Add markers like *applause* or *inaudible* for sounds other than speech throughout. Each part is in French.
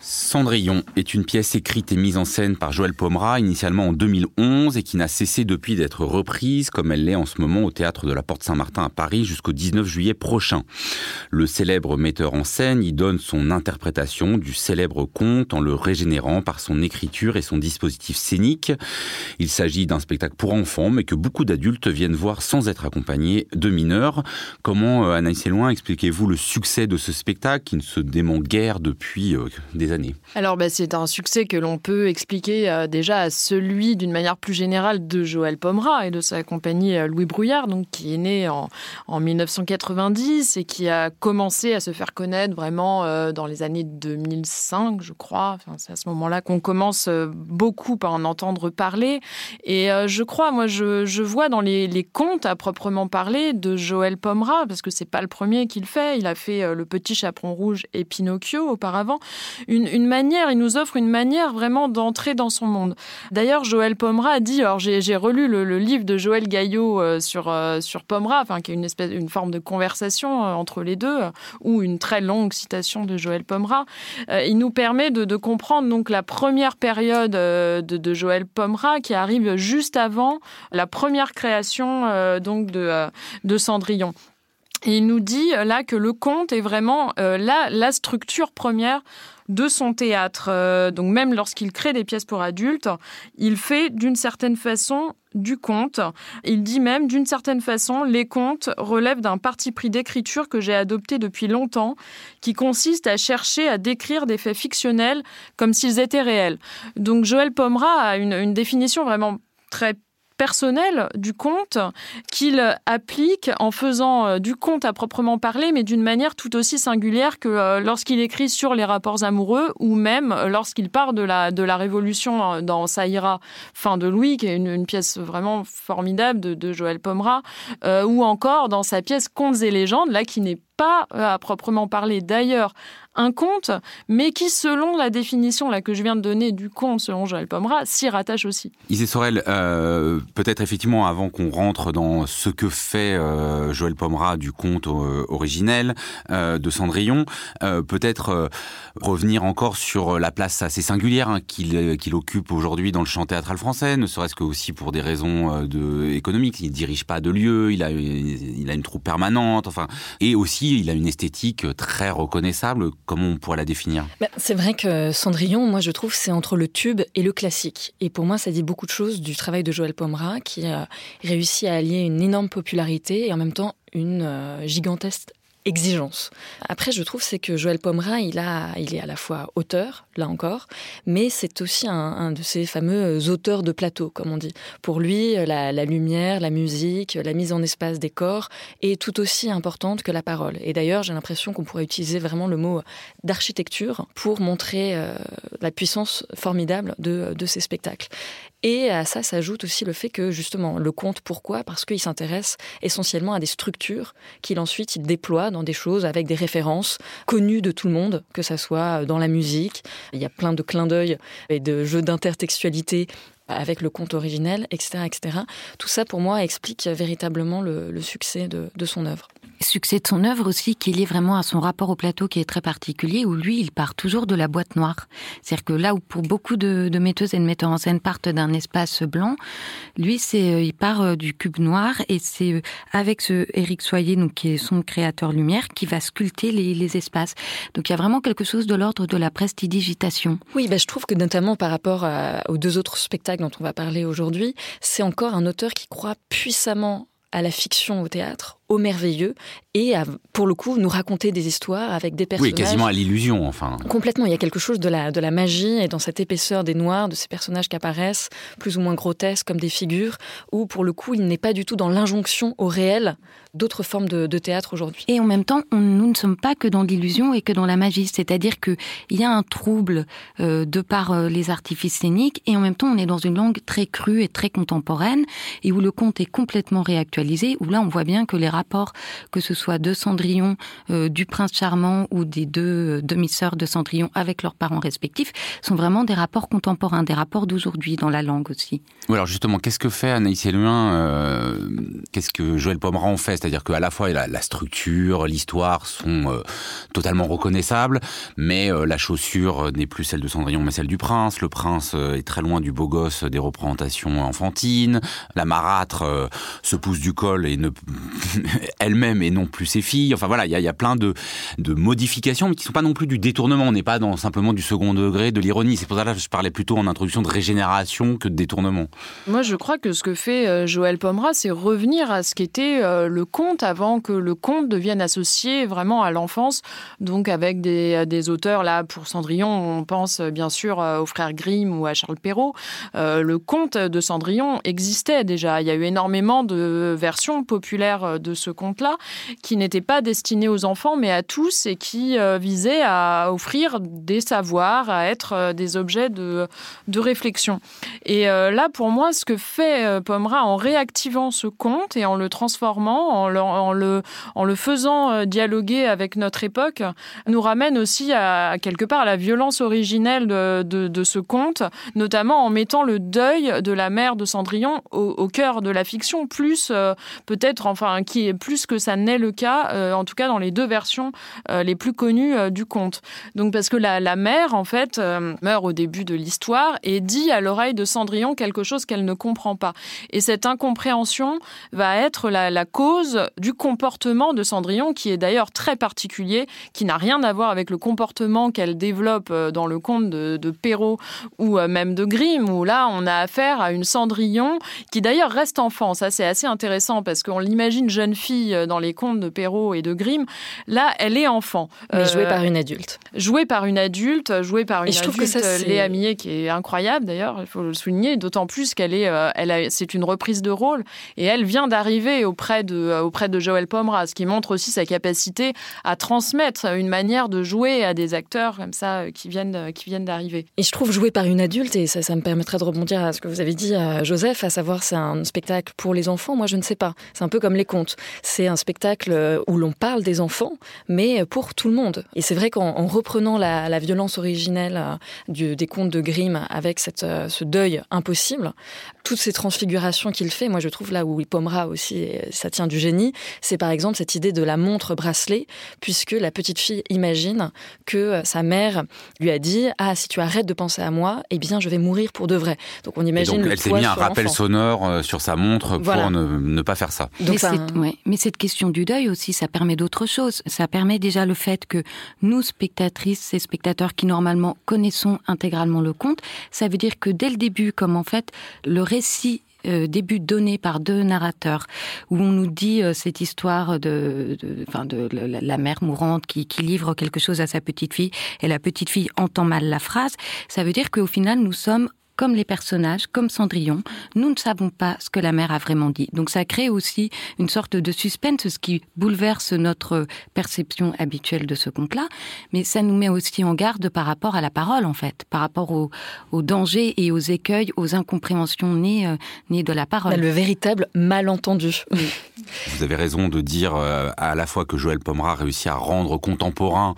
Cendrillon est une pièce écrite et mise en scène par Joël Pomera initialement en 2011 et qui n'a cessé depuis d'être reprise comme elle l'est en ce moment au théâtre de la Porte Saint-Martin à Paris jusqu'au 19 juillet prochain. Le célèbre metteur en scène y donne son interprétation du célèbre conte en le régénérant par son écriture et son dispositif scénique. Il s'agit d'un spectacle pour enfants mais que beaucoup d'adultes viennent voir sans être accompagnés de mineurs. Comment, euh, Anaïs Loin, expliquez-vous le succès de ce spectacle qui ne se dément guère depuis euh, années Alors bah, c'est un succès que l'on peut expliquer euh, déjà à celui d'une manière plus générale de Joël Pomera et de sa compagnie euh, Louis Brouillard, donc, qui est né en, en 1990 et qui a commencé à se faire connaître vraiment euh, dans les années 2005, je crois. C'est à ce moment-là qu'on commence beaucoup à en entendre parler. Et je crois, moi, je, vois dans les, contes à proprement parler de Joël Pomera, parce que c'est pas le premier qu'il fait. Il a fait Le Petit Chaperon Rouge et Pinocchio auparavant. Une, manière, il nous offre une manière vraiment d'entrer dans son monde. D'ailleurs, Joël Pomera a dit, alors j'ai relu le, livre de Joël Gaillot euh, sur, euh, sur Pomera, enfin, qui est une, espèce, une forme de conversation euh, entre les deux, ou une très longue citation de Joël Pomera. il nous permet de, comprendre donc la première période de, Joël Pomera qui arrive juste avant la première création donc de Cendrillon. Il nous dit là que le conte est vraiment la, la structure première de son théâtre. Euh, donc même lorsqu'il crée des pièces pour adultes, il fait d'une certaine façon du conte. Il dit même d'une certaine façon, les contes relèvent d'un parti pris d'écriture que j'ai adopté depuis longtemps, qui consiste à chercher à décrire des faits fictionnels comme s'ils étaient réels. Donc Joël Pomera a une définition vraiment très personnel du conte qu'il applique en faisant euh, du conte à proprement parler, mais d'une manière tout aussi singulière que euh, lorsqu'il écrit sur les rapports amoureux ou même lorsqu'il part de la, de la Révolution euh, dans Saïra, fin de Louis, qui est une, pièce vraiment formidable de, Joël Pomera, ou encore dans sa pièce Contes et légendes, là qui n'est pas à proprement parler d'ailleurs un conte, mais qui, selon la définition là, que je viens de donner du conte, selon Joël Pomera, s'y rattache aussi. Isée Sorel, euh, peut-être effectivement, avant qu'on rentre dans ce que fait euh, Joël Pomera du conte euh, originel de Cendrillon, peut-être revenir encore sur la place assez singulière hein, qu'il occupe aujourd'hui dans le chant théâtral français, ne serait-ce que aussi pour des raisons de, économiques. Il ne dirige pas de lieu, il a, il a une troupe permanente, enfin, et aussi il a une esthétique très reconnaissable Comment on pourrait la définir? Bah, C'est vrai que Cendrillon, moi je trouve, c'est entre le tube et le classique. Et pour moi, ça dit beaucoup de choses du travail de Joël Pomera, qui a réussi à allier une énorme popularité et en même temps une euh, gigantesque exigence. Après, je trouve c'est que Joël Pomera, il a, il est à la fois auteur, là encore, mais c'est aussi un, de ces fameux auteurs de plateau, comme on dit. Pour lui, la, lumière, la musique, la mise en espace des corps est tout aussi importante que la parole. Et d'ailleurs, j'ai l'impression qu'on pourrait utiliser vraiment le mot d'architecture pour montrer euh, la puissance formidable de, de ces spectacles. Et à ça s'ajoute aussi le fait que justement le conte, pourquoi? Parce qu'il s'intéresse essentiellement à des structures qu'il ensuite déploie dans des choses avec des références connues de tout le monde, que ça soit dans la musique. Il y a plein de clins d'œil et de jeux d'intertextualité avec le conte originel, etc., etc. Tout ça, pour moi, explique véritablement le, succès de, de son œuvre succès de son œuvre aussi qui est lié vraiment à son rapport au plateau qui est très particulier où lui il part toujours de la boîte noire. C'est-à-dire que là où pour beaucoup de, metteuses et de metteurs en scène partent d'un espace blanc, lui c'est euh, il part euh, du cube noir et c'est euh, avec ce Éric Soyer donc qui est son créateur lumière qui va sculpter les, espaces. Donc il y a vraiment quelque chose de l'ordre de la prestidigitation. Oui, ben je trouve que notamment par rapport aux deux autres spectacles dont on va parler aujourd'hui, c'est encore un auteur qui croit puissamment à la fiction au théâtre, au merveilleux et à, pour le coup, nous raconter des histoires avec des personnages. Oui, quasiment à l'illusion, enfin. Complètement. Il y a quelque chose de la, de la magie et dans cette épaisseur des noirs, de ces personnages qui apparaissent plus ou moins grotesques comme des figures, où pour le coup, il n'est pas du tout dans l'injonction au réel d'autres formes de, théâtre aujourd'hui. Et en même temps, nous ne sommes pas que dans l'illusion et que dans la magie. C'est-à-dire qu'il y a un trouble euh, de par euh, les artifices scéniques et en même temps, on est dans une langue très crue et très contemporaine et où le conte est complètement réactualisé, où là, on voit bien que les rapports, que ce soit de Cendrillon, euh, du prince charmant ou des deux demi-sœurs de Cendrillon avec leurs parents respectifs, sont vraiment des rapports contemporains, des rapports d'aujourd'hui dans la langue aussi. Oui, alors justement, qu'est-ce que fait Anaïs Eluin euh, Qu'est-ce que Joël Pomeran fait? C'est-à-dire qu'à la fois la, la structure, l'histoire sont euh, totalement reconnaissables, mais euh, la chaussure n'est plus celle de Cendrillon, mais celle du prince. Le prince est très loin du beau gosse des représentations enfantines. La marâtre se pousse du col et ne *laughs* *laughs* elle-même et non plus ses filles. Enfin voilà, il y, y a, plein de, de modifications, mais qui ne sont pas non plus du détournement. On n'est pas dans simplement du second degré, de l'ironie. C'est pour ça que je parlais plutôt en introduction de régénération que de détournement. Moi, je crois que ce que fait euh, Joël Pomera, c'est revenir à ce qu'était euh, le conte avant que le conte devienne associé vraiment à l'enfance. Donc, avec des, des, auteurs, là, pour Cendrillon, on pense bien sûr aux frères Grimm ou à Charles Perrault. Euh, le conte de Cendrillon existait déjà. Il y a eu énormément de versions populaires de ce conte-là qui n'étaient pas destinées aux enfants, mais à tous et qui visaient à offrir des savoirs, à être des objets de, de réflexion. Et là, pour moi, ce que fait euh, Pomera en réactivant ce conte et en le transformant, en le, en le, faisant euh, dialoguer avec notre époque, nous ramène aussi à, quelque part à la violence originelle de, de, ce conte, notamment en mettant le deuil de la mère de Cendrillon au, cœur de la fiction, plus euh, peut-être, enfin, qui plus que ça n'est le cas, euh, en tout cas dans les deux versions euh, les plus connues du conte. Donc parce que la, la mère, en fait, meurt au début de l'histoire et dit à l'oreille de Cendrillon quelque chose qu'elle ne comprend pas. Et cette incompréhension va être la, cause du comportement de Cendrillon, qui est d'ailleurs très particulier, qui n'a rien à voir avec le comportement qu'elle développe euh, dans le conte de, de Perrault ou euh, même de Grimm, où là, on a affaire à une Cendrillon qui d'ailleurs reste enfant. Ça, c'est assez intéressant parce qu'on l'imagine jeune fille euh, dans les contes de Perrault et de Grimm. Là, elle est enfant. Mais jouée par une adulte. Jouée par une adulte, jouée par une et je adulte, trouve que ça, Léa Millet, qui est incroyable d'ailleurs, il faut le souligner, d'autant plus qu'elle est, euh, elle c'est une reprise de rôle et elle vient d'arriver auprès de, euh, auprès de Joël Pomera, ce qui montre aussi sa capacité à transmettre une manière de jouer à des acteurs comme ça euh, qui viennent, qui viennent d'arriver. Et je trouve jouer par une adulte, et ça, ça me permettrait de rebondir à ce que vous avez dit à Joseph, à savoir c'est un spectacle pour les enfants. Moi, je ne sais pas. C'est un peu comme les contes. C'est un spectacle où l'on parle des enfants, mais pour tout le monde. Et c'est vrai qu'en reprenant la, la, violence originelle du, des contes de Grimm avec cette, ce deuil impossible, toutes ces transfigurations qu'il fait, moi je trouve là où il pommera aussi, ça tient du génie, c'est par exemple cette idée de la montre bracelet, puisque la petite fille imagine que sa mère lui a dit ah si tu arrêtes de penser à moi, eh bien je vais mourir pour de vrai. Donc on imagine. Et donc, elle s'est mis un rappel sonore euh, sur sa montre voilà. pour ne, ne, pas faire ça. Donc, mais, mais cette question du deuil aussi, ça permet d'autres choses. Ça permet déjà le fait que nous spectatrices et spectateurs qui normalement connaissons intégralement le conte, ça veut dire que dès le début, comme en fait le récit euh, début donné par deux narrateurs où on nous dit euh, cette histoire de, de, la, mère mourante qui, qui livre quelque chose à sa petite fille et la petite fille entend mal la phrase, ça veut dire qu'au final nous sommes comme les personnages, comme Cendrillon, nous ne savons pas ce que la mère a vraiment dit. Donc ça crée aussi une sorte de suspense, ce qui bouleverse notre perception habituelle de ce conte-là, mais ça nous met aussi en garde par rapport à la parole, en fait, par rapport aux au dangers et aux écueils, aux incompréhensions nées, euh, nées de la parole. Le véritable malentendu. Vous avez raison de dire euh, à la fois que Joël Pomera réussit à rendre contemporain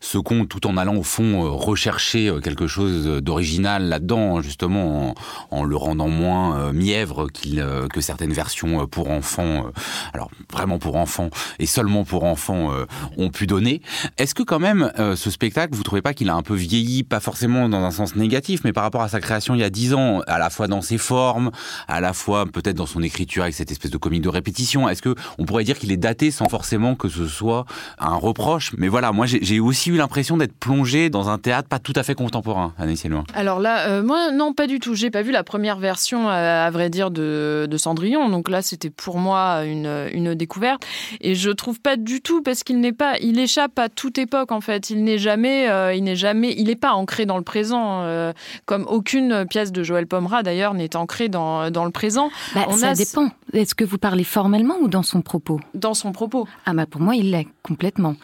ce conte tout en allant au fond euh, rechercher quelque chose d'original là-dedans, justement en, le rendant moins euh, mièvre euh, que certaines versions pour enfants, euh, alors vraiment pour enfants et seulement pour enfants euh, ont pu donner. Est-ce que quand même euh, ce spectacle, vous trouvez pas qu'il a un peu vieilli, pas forcément dans un sens négatif, mais par rapport à sa création il y a dix ans, à la fois dans ses formes, à la fois peut-être dans son écriture avec cette espèce de comique de répétition, est-ce que on pourrait dire qu'il est daté sans forcément que ce soit un reproche? Mais voilà, moi j'ai aussi eu l'impression d'être plongé dans un théâtre pas tout à fait contemporain, Anne Loin. Alors là, euh, moi non pas du tout. J'ai pas vu la première version, à vrai dire, de, de Cendrillon. Donc là, c'était pour moi une, une découverte. Et je trouve pas du tout parce qu'il n'est pas, il échappe à toute époque en fait. Il n'est jamais, euh, il n'est jamais, il n'est pas ancré dans le présent, euh, comme aucune pièce de Joël Pomera d'ailleurs n'est ancrée dans, dans le présent. Bah, On ça a... dépend. Est-ce que vous parlez formellement ou dans son propos? Dans son propos. Ah bah pour moi, il l'est complètement.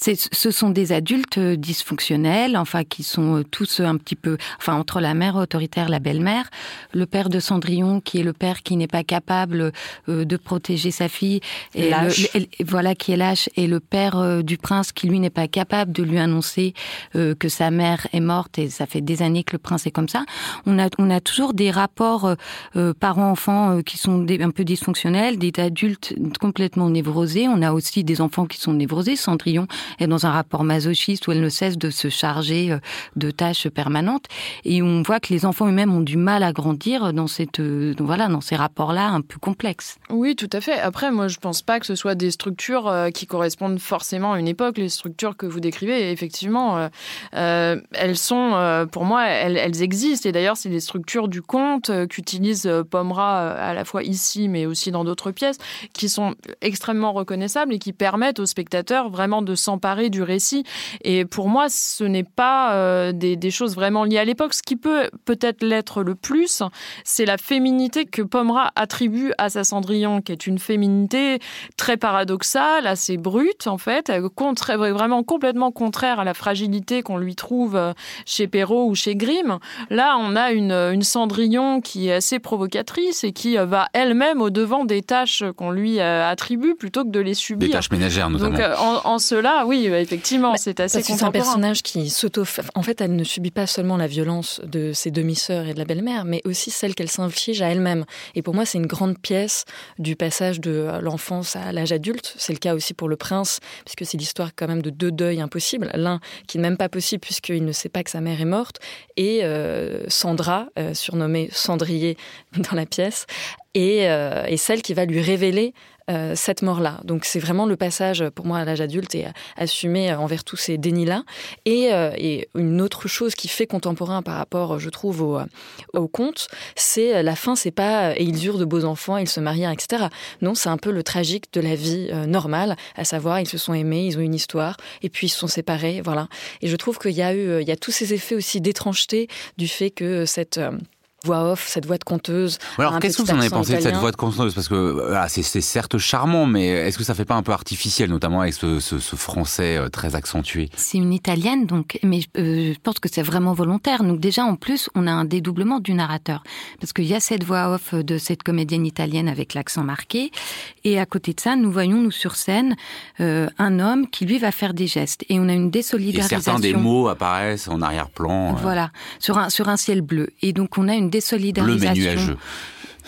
Ce sont des adultes euh, dysfonctionnels, enfin qui sont euh, tous un petit peu, enfin entre la mère autoritaire, la belle-mère, le père de Cendrillon qui est le père qui n'est pas capable euh, de protéger sa fille, et voilà qui est lâche, et le père du prince qui lui n'est pas capable de lui annoncer que sa mère est morte et ça fait des années que le prince est comme ça. On a on a toujours des rapports parents-enfants qui sont un peu dysfonctionnels, des adultes complètement névrosés. On a aussi des enfants qui sont névrosés. Cendrillon est dans un rapport masochiste où elle ne cesse de se charger euh, de tâches permanentes. Et on voit que les enfants eux-mêmes ont du mal à grandir dans cette, euh, voilà, dans ces rapports-là un peu complexes. Oui, tout à fait. Après, moi, je pense pas que ce soit des structures euh, qui correspondent forcément à une époque. Les structures que vous décrivez, effectivement, elles sont, pour moi, elles, elles existent. Et d'ailleurs, c'est des structures du conte qu'utilise Pomera à la fois ici, mais aussi dans d'autres pièces, qui sont extrêmement reconnaissables et qui permettent aux spectateurs vraiment de s'en s'emparer du récit. Et pour moi, ce n'est pas euh, des, choses vraiment liées à l'époque. Ce qui peut peut-être l'être le plus, c'est la féminité que Pomera attribue à sa Cendrillon, qui est une féminité très paradoxale, assez brute en fait, contre, vraiment complètement contraire à la fragilité qu'on lui trouve euh, chez Perrault ou chez Grimm. Là, on a une, une Cendrillon qui est assez provocatrice et qui euh, va elle-même au devant des tâches qu'on lui attribue plutôt que de les subir. Des tâches ménagères notamment. Donc en, en cela, oui, effectivement, c'est assez C'est un personnage qui s'auto. En fait, elle ne subit pas seulement la violence de ses demi-sœurs et de la belle-mère, mais aussi celle qu'elle s'inflige à elle-même. Et pour moi, c'est une grande pièce du passage de l'enfance à l'âge adulte. C'est le cas aussi pour le prince, puisque c'est l'histoire quand même de deux deuils impossibles. L'un qui n'est même pas possible puisqu'il ne sait pas que sa mère est morte, et euh, Sandra, euh, surnommée Cendrier *laughs* dans la pièce, et, euh, et, celle qui va lui révéler euh, cette mort-là. Donc c'est vraiment le passage pour moi à l'âge adulte et assumé envers tous ces dénis-là. Et, euh, et, une autre chose qui fait contemporain par rapport, je trouve, au, au conte, c'est la fin, c'est pas et ils eurent de beaux enfants, ils se marièrent, etc. Non, c'est un peu le tragique de la vie euh, normale, à savoir ils se sont aimés, ils ont une histoire, et puis ils se sont séparés, voilà. Et je trouve qu'il y a eu, il y a tous ces effets aussi d'étrangeté du fait que cette voix off, cette voix de conteuse. alors, qu'est-ce que vous en avez pensé de cette voix de conteuse? Parce que c'est certes charmant, mais est-ce que ça fait pas un peu artificiel, notamment avec ce, français euh, très accentué? C'est une italienne, donc, mais euh, je pense que c'est vraiment volontaire. Donc déjà, en plus, on a un dédoublement du narrateur, parce qu'il y a cette voix off de cette comédienne italienne avec l'accent marqué, et à côté de ça, nous voyons nous sur scène euh, un homme qui lui va faire des gestes, et on a une désolidarisation. Et certains des mots apparaissent en arrière-plan. Voilà, sur un sur un ciel bleu, et donc on a une désolidarisation.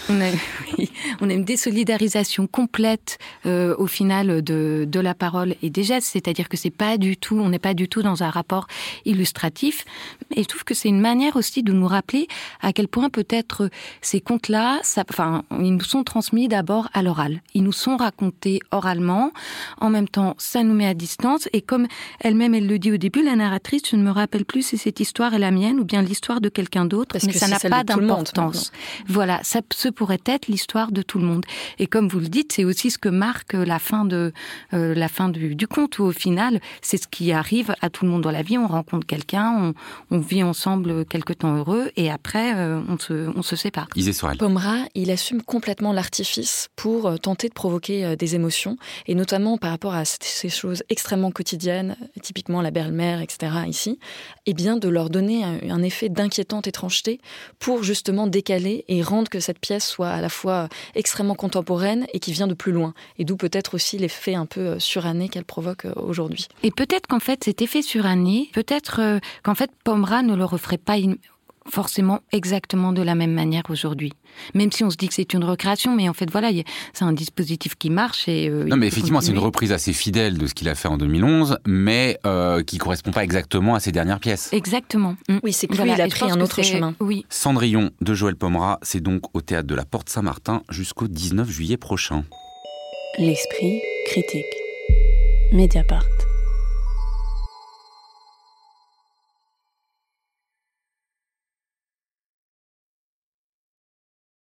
On a, *laughs* on a, une désolidarisation complète euh, au final de, de, la parole et des gestes, c'est-à-dire que c'est pas du tout, on n'est pas du tout dans un rapport illustratif. Et je trouve que c'est une manière aussi de nous rappeler à quel point peut-être ces contes-là, enfin, ils nous sont transmis d'abord à l'oral. Ils nous sont racontés oralement. En même temps, ça nous met à distance. Et comme elle-même, elle le dit au début, la narratrice, je ne me rappelle plus si cette histoire est la mienne ou bien l'histoire de quelqu'un d'autre, mais ça n'a pas d'importance. Voilà, ça se pourrait être l'histoire de tout le monde. Et comme vous le dites, c'est aussi ce que marque la fin de euh, la fin du, du, conte où au final, c'est ce qui arrive à tout le monde dans la vie. On rencontre quelqu'un, on, on, vit ensemble quelque temps heureux et après euh, on, se, on se sépare. Pomera, il assume complètement l'artifice pour euh, tenter de provoquer des émotions et notamment par rapport à ces choses extrêmement quotidiennes, typiquement la belle-mère, etc. Ici, et eh bien de leur donner un, effet d'inquiétante étrangeté pour justement décaler et rendre que cette pièce soit à la fois extrêmement contemporaine et qui vient de plus loin. Et d'où peut-être aussi l'effet un peu euh, suranné qu'elle provoque euh, aujourd'hui. Et peut-être qu'en fait, cet effet suranné, peut-être euh, qu'en fait, Pomera ne le referait pas forcément exactement de la même manière aujourd'hui. Même si on se dit que c'est une recréation, mais en fait voilà, c'est un dispositif qui marche et. Euh, non, mais effectivement, c'est une reprise assez fidèle de ce qu'il a fait en 2011, mais euh, qui correspond pas exactement à ses dernières pièces. Exactement. Mm. Oui, c'est que lui, il a pris un autre chemin. Oui. Cendrillon de Joël Pomera, c'est donc au théâtre de la Porte Saint-Martin jusqu'au 19 juillet prochain. L'esprit critique. Mediapart.